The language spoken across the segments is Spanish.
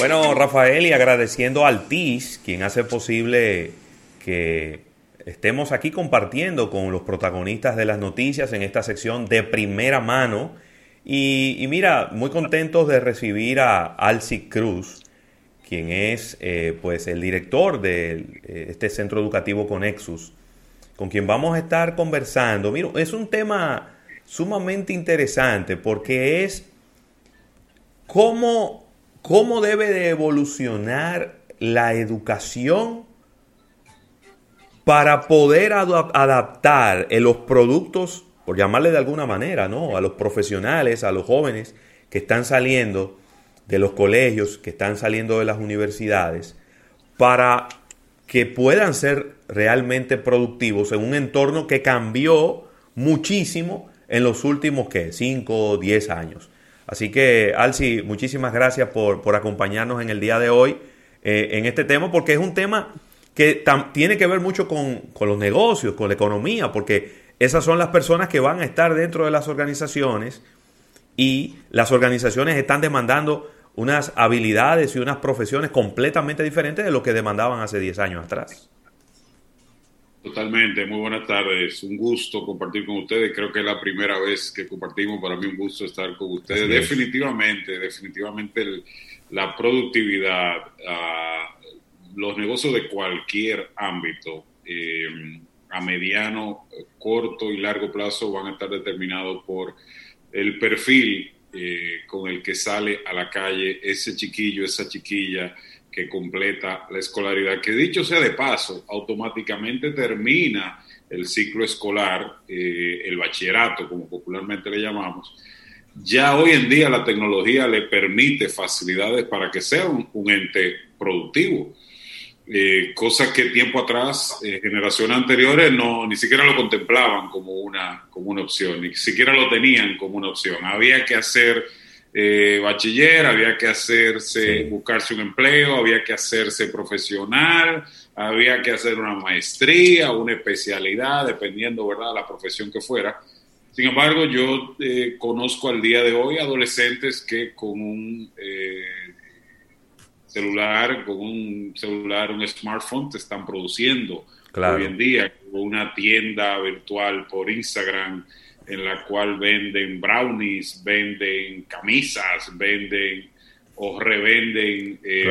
Bueno, Rafael, y agradeciendo al TIS, quien hace posible que estemos aquí compartiendo con los protagonistas de las noticias en esta sección de primera mano. Y, mira, muy contentos de recibir a Alci Cruz, quien es eh, pues el director de eh, este centro educativo Conexus, con quien vamos a estar conversando. Mira, es un tema sumamente interesante porque es cómo cómo debe de evolucionar la educación para poder adaptar en los productos, por llamarle de alguna manera, ¿no? A los profesionales, a los jóvenes que están saliendo de los colegios, que están saliendo de las universidades, para que puedan ser realmente productivos en un entorno que cambió muchísimo en los últimos, ¿qué? 5 o 10 años. Así que, Alci, muchísimas gracias por, acompañarnos en el día de hoy eh, en este tema, porque es un tema que tiene que ver mucho con, los negocios, con la economía, porque esas son las personas que van a estar dentro de las organizaciones y las organizaciones están demandando unas habilidades y unas profesiones completamente diferentes de lo que demandaban hace 10 años atrás. Totalmente, muy buenas tardes. Un gusto compartir con ustedes. Creo que es la primera vez que compartimos. Para mí un gusto estar con ustedes. Definitivamente, definitivamente la productividad, ah, los negocios de cualquier ámbito, eh, a mediano, corto y largo plazo, van a estar determinados por el perfil eh, con el que sale a la calle ese chiquillo, esa chiquilla que completa la escolaridad, que dicho sea de paso, automáticamente termina el ciclo escolar, eh, el bachillerato, como popularmente le llamamos, ya hoy en día la tecnología le permite facilidades para que sea un, ente productivo. Eh, cosas que tiempo atrás, eh, generaciones anteriores, no, ni siquiera lo contemplaban como una, como una opción, ni siquiera lo tenían como una opción. Había que hacer eh, bachiller, había que hacerse, buscarse un empleo, había que hacerse profesional, había que hacer una maestría, una especialidad, dependiendo, ¿verdad?, la profesión que fuera. Sin embargo, yo eh, conozco al día de hoy adolescentes que con un eh, celular, con un celular, un smartphone, te están produciendo hoy en día, una tienda virtual por Instagram, en la cual venden brownies, venden camisas, venden o revenden eh,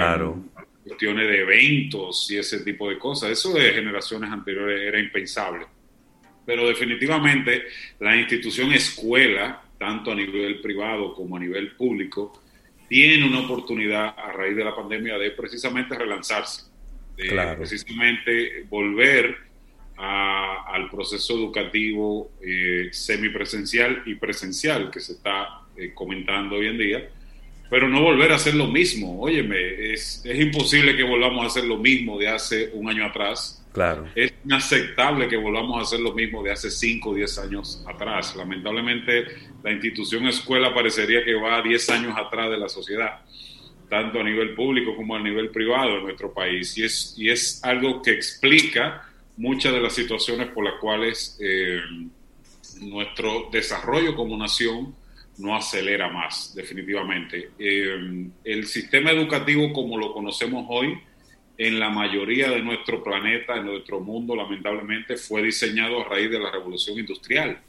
cuestiones de eventos y ese tipo de cosas. Eso de generaciones anteriores era impensable. Pero definitivamente la institución escuela, tanto a nivel privado como a nivel público, tiene una oportunidad a raíz de la pandemia de precisamente relanzarse, de precisamente volver al proceso educativo eh, semipresencial y presencial que se está eh, comentando hoy en día, pero no volver a hacer lo mismo. Óyeme, es, es imposible que volvamos a hacer lo mismo de hace un año atrás. Claro. Es inaceptable que volvamos a hacer lo mismo de hace 5 o 10 años atrás. Lamentablemente, la institución escuela parecería que va 10 años atrás de la sociedad, tanto a nivel público como a nivel privado en nuestro país. Y es, y es algo que explica muchas de las situaciones por las cuales eh, nuestro desarrollo como nación no acelera más, definitivamente. Eh, el sistema educativo como lo conocemos hoy, en la mayoría de nuestro planeta, en nuestro mundo, lamentablemente, fue diseñado a raíz de la revolución industrial.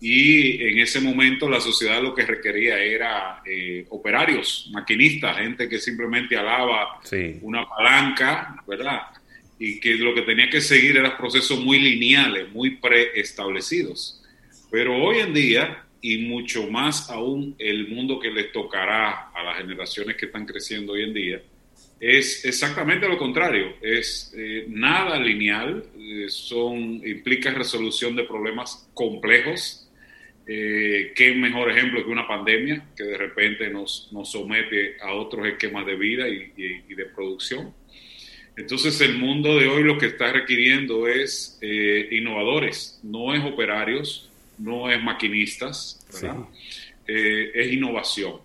Y en ese momento la sociedad lo que requería era eh, operarios, maquinistas, gente que simplemente alaba una palanca, ¿verdad? Y que lo que tenía que seguir eran procesos muy lineales, muy preestablecidos. Pero hoy en día, y mucho más aún el mundo que les tocará a las generaciones que están creciendo hoy en día, es exactamente lo contrario, es eh, nada lineal, eh, son, implica resolución de problemas complejos. Eh, ¿Qué mejor ejemplo que una pandemia que de repente nos, nos somete a otros esquemas de vida y, y de producción? Entonces el mundo de hoy lo que está requiriendo es eh, innovadores, no es operarios, no es maquinistas, eh, es innovación.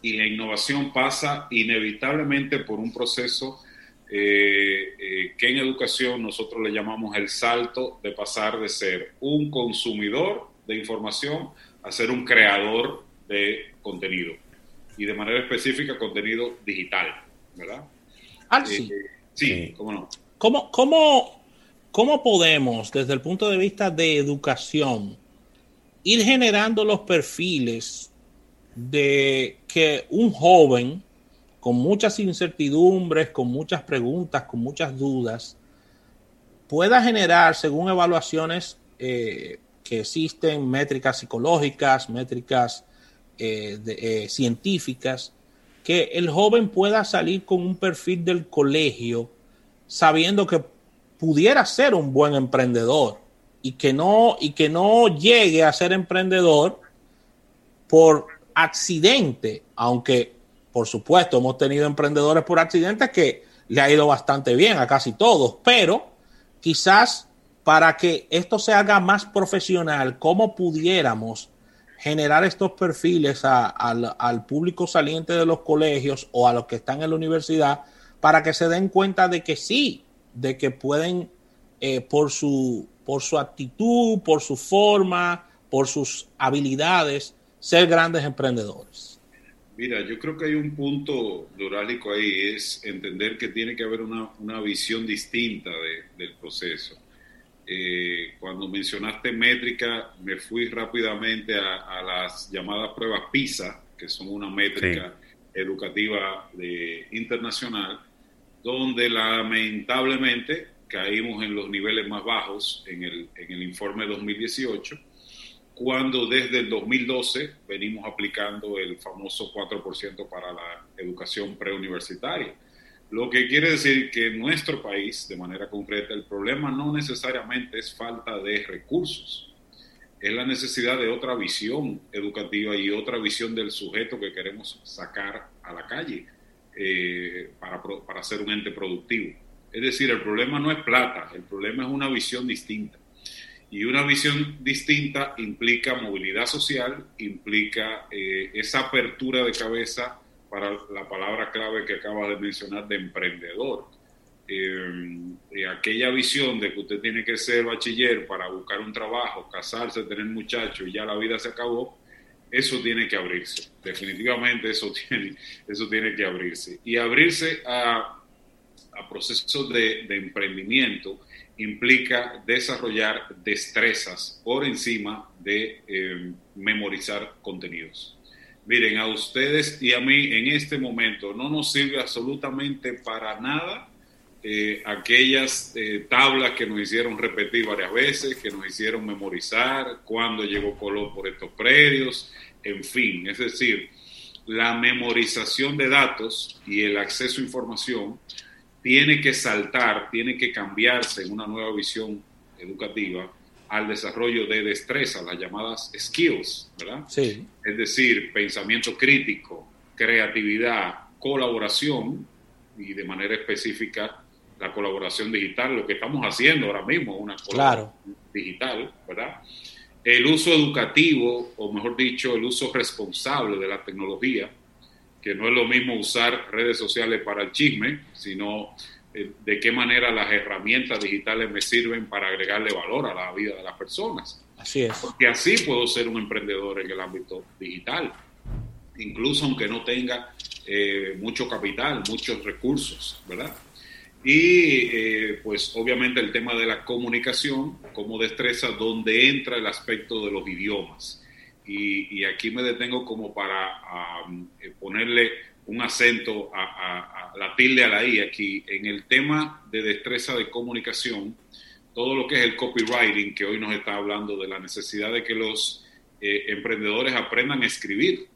Y la innovación pasa inevitablemente por un proceso eh, que en educación nosotros le llamamos el salto de pasar de ser un consumidor de información a ser un creador de contenido. y de manera específica contenido digital, ¿verdad? Ah, sí. Sí, cómo no. ¿Cómo, cómo, ¿Cómo podemos, desde el punto de vista de educación, ir generando los perfiles de que un joven con muchas incertidumbres, con muchas preguntas, con muchas dudas, pueda generar, según evaluaciones eh, que existen, métricas psicológicas, métricas eh, eh, científicas, que el joven pueda salir con un perfil del colegio sabiendo que pudiera ser un buen emprendedor y que no, y que no llegue a ser emprendedor por accidente, aunque por supuesto hemos tenido emprendedores por accidente que le ha ido bastante bien a casi todos, pero quizás para que esto se haga más profesional, ¿cómo pudiéramos generar estos perfiles al público saliente de los colegios o a los que están en la universidad para que se den cuenta de que sí, de que pueden, eh, por, su, por su actitud, por su forma, por sus habilidades, ser grandes emprendedores? Mira, yo creo que hay un punto neurálico ahí, es entender que tiene que haber una, una visión distinta del proceso. Eh, cuando mencionaste métrica, me fui rápidamente a, las llamadas pruebas PISA, que son una métrica educativa de, internacional, donde lamentablemente caímos en los niveles más bajos en el, en el informe 2018, cuando desde el 2012 venimos aplicando el famoso 4% para la educación preuniversitaria. Lo que quiere decir que en nuestro país, de manera concreta, el problema no necesariamente es falta de recursos, es la necesidad de otra visión educativa y otra visión del sujeto que queremos sacar a la calle. Eh, para, para ser un ente productivo. Es decir, el problema no es plata, el problema es una visión distinta. Y una visión distinta implica movilidad social, implica eh, esa apertura de cabeza para la palabra clave que acaba de mencionar de emprendedor. Eh, aquella visión de que usted tiene que ser bachiller para buscar un trabajo, casarse, tener muchachos y ya la vida se acabó, eso tiene que abrirse. Definitivamente eso tiene, eso tiene que abrirse. Y abrirse a, a procesos de, emprendimiento implica desarrollar destrezas por encima de eh, memorizar contenidos. Miren, a ustedes y a mí en este momento no nos sirve absolutamente para nada eh, aquellas eh, tablas que nos hicieron repetir varias veces, que nos hicieron memorizar, cuándo llegó Colón por estos predios, en fin, es decir, la memorización de datos y el acceso a información tiene que saltar, tiene que cambiarse en una nueva visión educativa al desarrollo de destrezas, las llamadas skills, ¿verdad? Sí. Es decir, pensamiento crítico, creatividad, colaboración y de manera específica la colaboración digital, lo que estamos haciendo ahora mismo, una colaboración digital, ¿verdad? El uso educativo, o mejor dicho, el uso responsable de la tecnología, que no es lo mismo usar redes sociales para el chisme, sino de qué manera las herramientas digitales me sirven para agregarle valor a la vida de las personas. Así es. Porque así puedo ser un emprendedor en el ámbito digital, incluso aunque no tenga eh, mucho capital, muchos recursos, ¿verdad? Y eh, pues obviamente el tema de la comunicación como destreza, donde entra el aspecto de los idiomas. Y, aquí me detengo como para eh, ponerle un acento a, la tilde a la I aquí. En el tema de destreza de comunicación, todo lo que es el copywriting, que hoy nos está hablando de la necesidad de que los eh, emprendedores aprendan a escribir,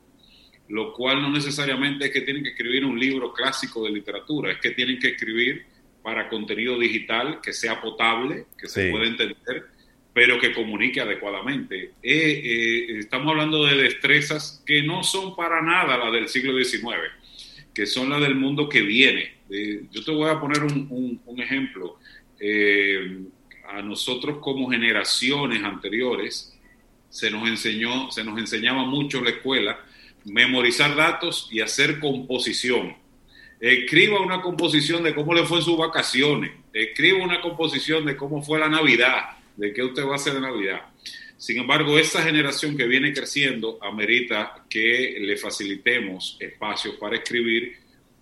lo cual no necesariamente es que tienen que escribir un libro clásico de literatura, es que tienen que escribir para contenido digital que sea potable, que se pueda entender, pero que comunique adecuadamente. Eh, eh, estamos hablando de destrezas que no son para nada las del siglo XIX, que son las del mundo que viene. Eh, yo te voy a poner un, ejemplo. a nosotros como generaciones anteriores se nos enseñó, se nos enseñaba mucho en la escuela memorizar datos y hacer composición Escriba una composición de cómo le fue en sus vacaciones. Escriba una composición de cómo fue la Navidad, de qué usted va a hacer de Navidad. Sin embargo, esa generación que viene creciendo amerita que le facilitemos espacios para escribir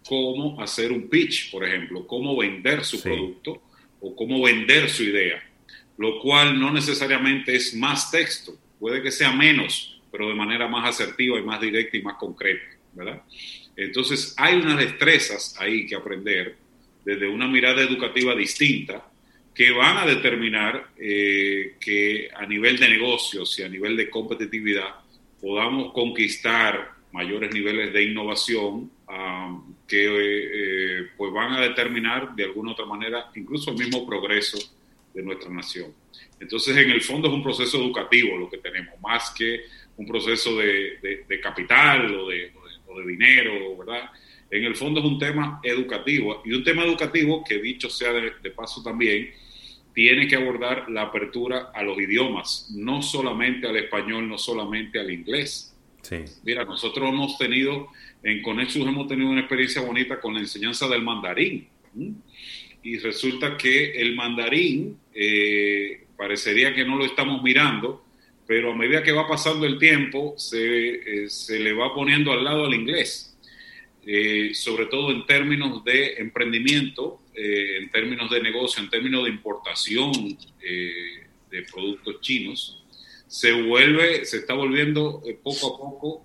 cómo hacer un pitch, por ejemplo, cómo vender su producto o cómo vender su idea, lo cual no necesariamente es más texto, puede que sea menos, pero de manera más asertiva y más directa y más concreta, ¿verdad? Entonces, hay unas destrezas ahí que aprender desde una mirada educativa distinta que van a determinar eh, que a nivel de negocios y a nivel de competitividad podamos conquistar mayores niveles de innovación que eh, pues van a determinar de alguna otra manera incluso el mismo progreso de nuestra nación. Entonces, en el fondo es un proceso educativo lo que tenemos, más que un proceso de, capital o de, dinero, ¿verdad? En el fondo es un tema educativo y un tema educativo que dicho sea de paso también, tiene que abordar la apertura a los idiomas, no solamente al español, no solamente al inglés. Sí. Mira, nosotros hemos tenido, en Conexus hemos tenido una experiencia bonita con la enseñanza del mandarín. Y resulta que el mandarín eh, parecería que no lo estamos mirando, pero a medida que va pasando el tiempo se, eh, se le va poniendo al lado al inglés, eh, sobre todo en términos de emprendimiento eh, en términos de negocio, en términos de importación eh, de productos chinos, se vuelve, se está volviendo eh, poco a poco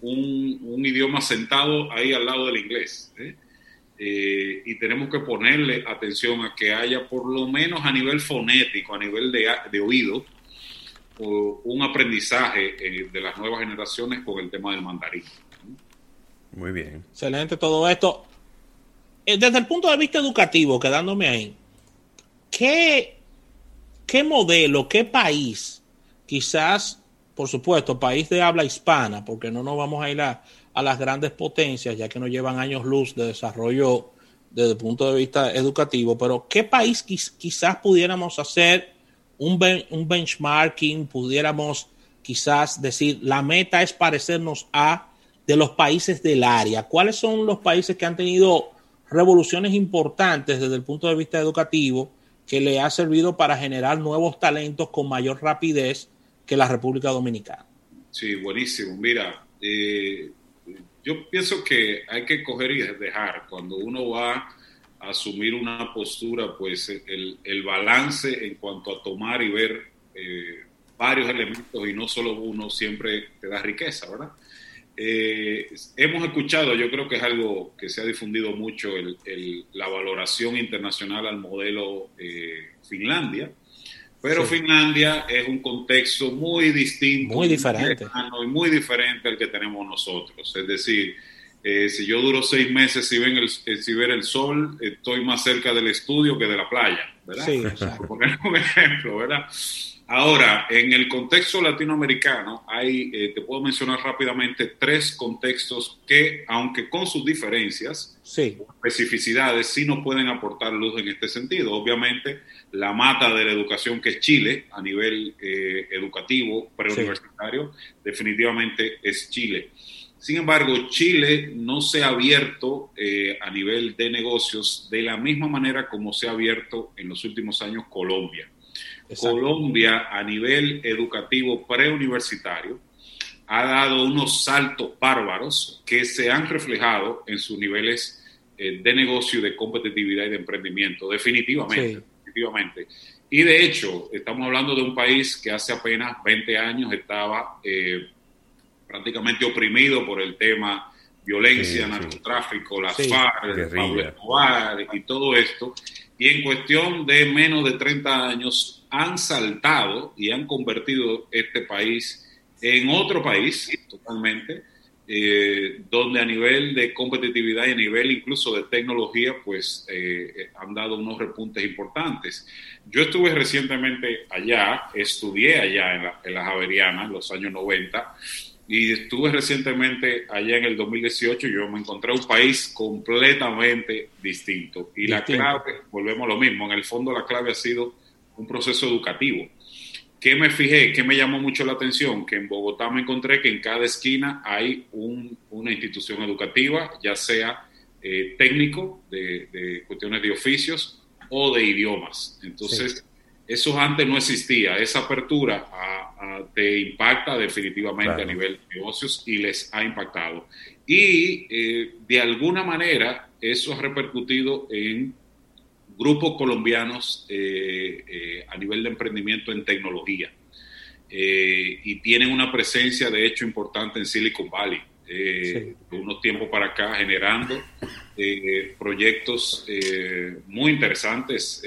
un, idioma sentado ahí al lado del inglés. y tenemos que ponerle atención a que haya por lo menos a nivel fonético, a nivel de, de oído, un aprendizaje de las nuevas generaciones con el tema del mandarín. Muy bien. Excelente todo esto. Eh, desde el punto de vista educativo, quedándome ahí, ¿qué, qué modelo, qué país, quizás, por supuesto, país de habla hispana, porque no nos vamos a ir a, las grandes potencias, ya que nos llevan años luz de desarrollo desde el punto de vista educativo, pero ¿qué país quizás pudiéramos hacer un, un benchmarking, pudiéramos quizás decir, la meta es parecernos a de los países del área? ¿Cuáles son los países que han tenido revoluciones importantes desde el punto de vista educativo que le ha servido para generar nuevos talentos con mayor rapidez que la República Dominicana. Sí, buenísimo. Mira, eh, yo pienso que hay que coger y dejar cuando uno va a asumir una postura, pues el, balance en cuanto a tomar y ver eh, varios elementos y no solo uno siempre te da riqueza, ¿verdad? Eh, hemos escuchado, yo creo que es algo que se ha difundido mucho, la valoración internacional al modelo eh, Finlandia, pero Finlandia es un contexto muy distinto, muy diferente, muy, muy diferente al que tenemos nosotros. Es decir, eh, si yo duro seis meses si ven el, si ver el sol, estoy más cerca del estudio que de la playa, ¿verdad? Sí, Por poner un ejemplo, ¿verdad? Ahora, en el contexto latinoamericano, hay, eh, te puedo mencionar rápidamente tres contextos que, aunque con sus diferencias, especificidades, sí nos pueden aportar luz en este sentido. Obviamente, la mata de la educación que es Chile a nivel eh, educativo, preuniversitario, definitivamente es Chile. Sin embargo, Chile no se ha abierto eh, a nivel de negocios de la misma manera como se ha abierto en los últimos años Colombia. Colombia a nivel educativo preuniversitario ha dado unos saltos bárbaros que se han reflejado en sus niveles eh, de negocio, de competitividad y de emprendimiento, definitivamente, definitivamente. Y de hecho, estamos hablando de un país que hace apenas 20 años estaba eh, prácticamente oprimido por el tema violencia, narcotráfico, las FARC, Pablo Escobar y todo esto. Y en cuestión de menos de 30 años han saltado y han convertido este país en otro país totalmente, eh, donde a nivel de competitividad y a nivel incluso de tecnología, pues eh, han dado unos repuntes importantes. Yo estuve recientemente allá, estudié allá en la, en la Javeriana en los años 90 y estuve recientemente allá en el 2018 y yo me encontré un país completamente distinto. Y la clave, volvemos a lo mismo, en el fondo la clave ha sido un proceso educativo. ¿Qué me fijé? ¿Qué me llamó mucho la atención? Que en Bogotá me encontré que en cada esquina hay una institución educativa, ya sea eh, técnico, de, cuestiones de oficios o de idiomas. Entonces, Eso antes no existía. Esa apertura te impacta definitivamente a nivel de negocios y les ha impactado. Y eh, de alguna manera eso ha repercutido en grupos colombianos eh, eh, a nivel de emprendimiento en tecnología. y tienen una presencia, de hecho, importante en Silicon Valley. de unos tiempos para acá generando proyectos muy interesantes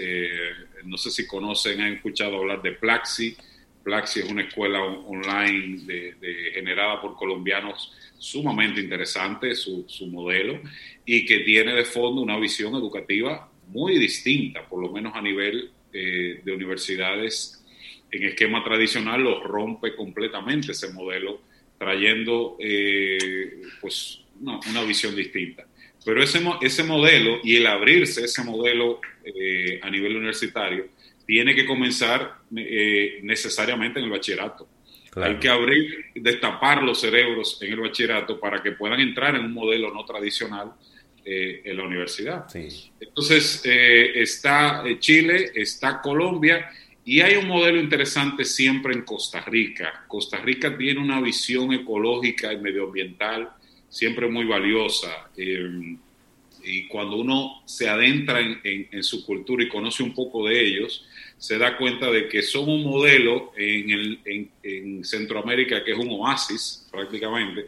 no sé si conocen, han escuchado hablar de Plaxi. Plaxi es una escuela online de, generada por colombianos sumamente interesante, su, modelo, y que tiene de fondo una visión educativa muy distinta, por lo menos a nivel eh, de universidades en esquema tradicional, lo rompe completamente ese modelo, trayendo eh, pues, una visión distinta. Pero ese, ese modelo y el abrirse ese modelo eh, a nivel universitario tiene que comenzar eh, necesariamente en el bachillerato. Hay que abrir, destapar los cerebros en el bachillerato para que puedan entrar en un modelo no tradicional eh, en la universidad. Entonces, está Chile, está Colombia y hay un modelo interesante siempre en Costa Rica. Costa Rica tiene una visión ecológica y medioambiental siempre muy valiosa. Eh, y cuando uno se adentra en, su cultura y conoce un poco de ellos, se da cuenta de que son un modelo en, en Centroamérica que es un oasis prácticamente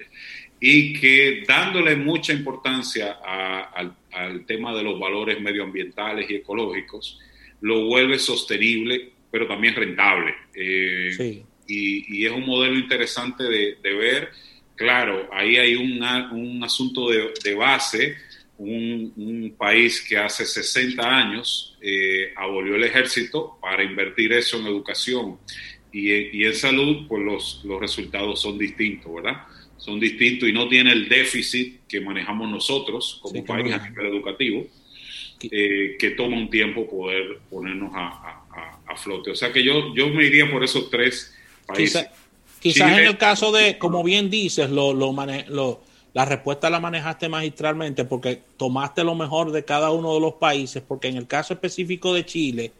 y que dándole mucha importancia al, al, tema de los valores medioambientales y ecológicos, lo vuelve sostenible, pero también rentable. Eh, y, y, es un modelo interesante de, de ver Claro, ahí hay un asunto de, base, un, país que hace 60 años eh, abolió el ejército para invertir eso en educación y, en salud, pues los, los resultados son distintos, ¿verdad? Son distintos y no tiene el déficit que manejamos nosotros como país a nivel educativo, eh, que toma un tiempo poder ponernos a, flote. O sea que yo, yo me iría por esos tres países. Quizás en el caso de, como bien dices, lo, lo, lo, la respuesta la manejaste magistralmente porque tomaste lo mejor de cada uno de los países, porque en el caso específico de Chile,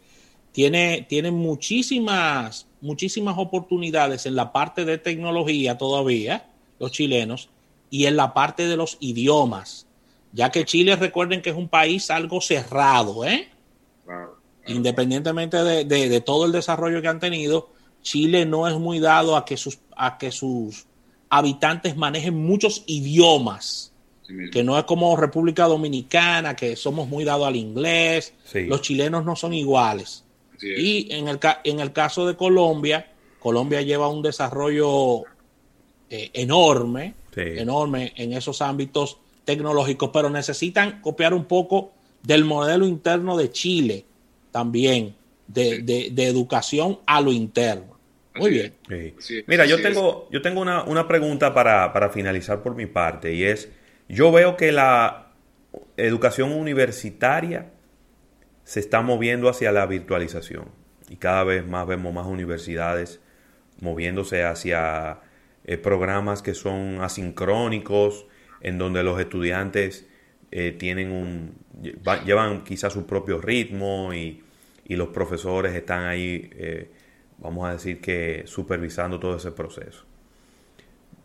tiene, tiene muchísimas, muchísimas oportunidades en la parte de tecnología todavía, los chilenos, y en la parte de los idiomas, ya que Chile, recuerden que es un país algo cerrado, ¿eh? Independientemente de, de todo el desarrollo que han tenido, Chile no es muy dado a que sus, a que sus habitantes manejen muchos idiomas, que no es como República Dominicana, que somos muy dados al inglés, los chilenos no son iguales. Y en el, en el caso de Colombia, Colombia lleva un desarrollo eh, enorme, enorme en esos ámbitos tecnológicos, pero necesitan copiar un poco del modelo interno de Chile también, de, de educación a lo interno. Muy bien. Mira, yo tengo, yo tengo una, pregunta para, finalizar por mi parte y es, yo veo que la educación universitaria se está moviendo hacia la virtualización y cada vez más vemos más universidades moviéndose hacia eh, programas que son asincrónicos, en donde los estudiantes eh, tienen un llevan quizás su propio ritmo y, y los profesores están ahí eh, vamos a decir que supervisando todo ese proceso.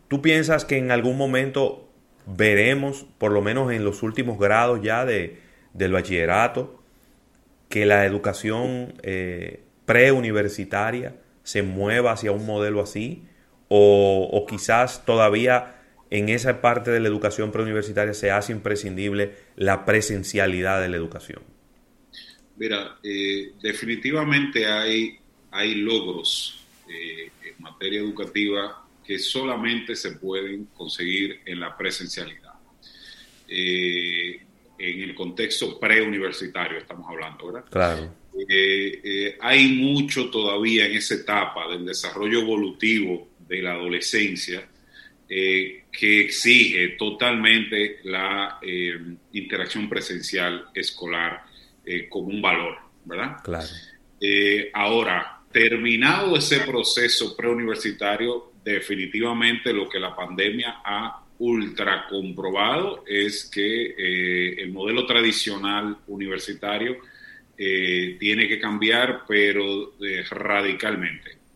¿Tú piensas que en algún momento veremos, por lo menos en los últimos grados ya de, del bachillerato, que la educación eh, preuniversitaria se mueva hacia un modelo así? O, o, quizás todavía en esa parte de la educación preuniversitaria se hace imprescindible la presencialidad de la educación? Mira, eh, definitivamente hay hay logros eh, en materia educativa que solamente se pueden conseguir en la presencialidad. Eh, en el contexto preuniversitario estamos hablando, ¿verdad? Claro. Hay mucho todavía en esa etapa del desarrollo evolutivo de la adolescencia que exige totalmente la interacción presencial escolar como un valor, ¿verdad? Claro. ahora, terminado ese proceso preuniversitario, definitivamente lo que la pandemia ha ultra comprobado es que eh, el modelo tradicional universitario eh, tiene que cambiar, pero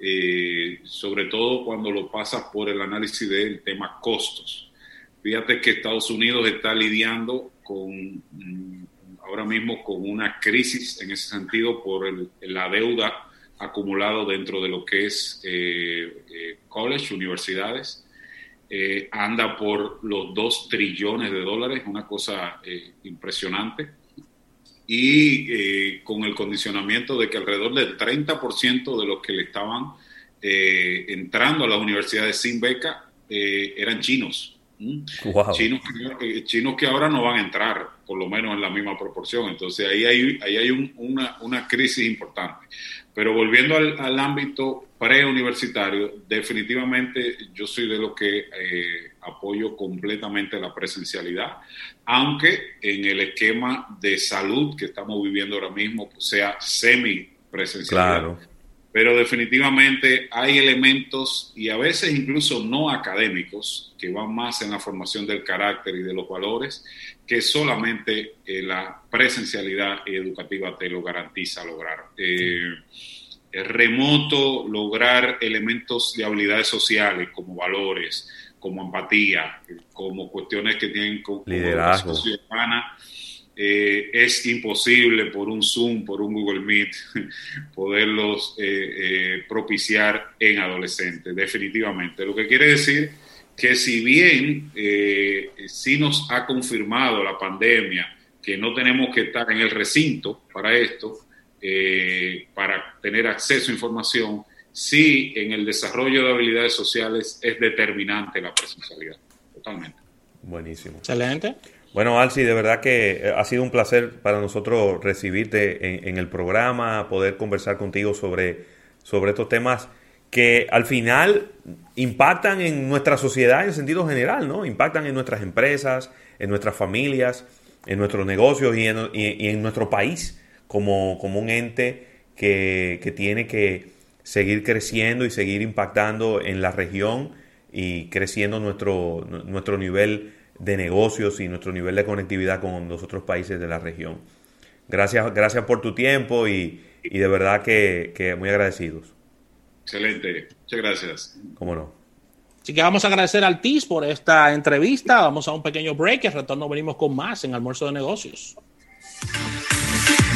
eh, sobre todo cuando lo pasas por el análisis del tema costos. Fíjate que Estados Unidos está lidiando con mm, ahora mismo con una crisis en ese sentido por la deuda acumulado dentro de lo que es college, universidades. anda por los 2 trillones de dólares, una cosa impresionante y eh, con el condicionamiento de que alrededor del 30% de los que le estaban eh, entrando a las universidades sin beca eh, eran chinos. Chinos, chinos, que ahora no van a entrar, por lo menos en la misma proporción. Entonces ahí hay, ahí hay una, una, crisis importante. Pero volviendo al, al ámbito preuniversitario, definitivamente yo soy de los que apoyo completamente la presencialidad, aunque en el esquema de salud que estamos viviendo ahora mismo pues, sea semi presencialidad. Pero definitivamente hay elementos y a veces incluso no académicos que van más en la formación del carácter y de los valores que solamente eh, la presencialidad educativa te lo garantiza lograr. Eh, remoto, lograr elementos de habilidades sociales como valores, como empatía, como cuestiones que tienen como liderazgo ciudadana, eh, es imposible por un Zoom, por un Google Meet, poderlos eh, eh, propiciar en adolescentes, definitivamente. Lo que quiere decir que si bien sí nos ha confirmado la pandemia que no tenemos que estar en el recinto para esto, para tener acceso a información, sí en el desarrollo de habilidades sociales es determinante la presencialidad, totalmente. Buenísimo. Excelente. Bueno, Alci, de verdad que eh, ha sido un placer para nosotros recibirte en, el programa, poder conversar contigo sobre, sobre estos temas que al final impactan en nuestra sociedad en sentido general, ¿no? Impactan en nuestras empresas, en nuestras familias, en nuestros negocios y en, en nuestro país como, como un ente que, que tiene que seguir creciendo y seguir impactando en la región y creciendo nuestro, nuestro nivel de negocios y nuestro nivel de conectividad con los otros países de la región. Gracias, gracias por tu tiempo y, de verdad que, muy agradecidos. Excelente, muchas gracias. Cómo no. Así que vamos a agradecer al TIS por esta entrevista. Vamos a un pequeño break y al retorno venimos con más en Almuerzo de Negocios.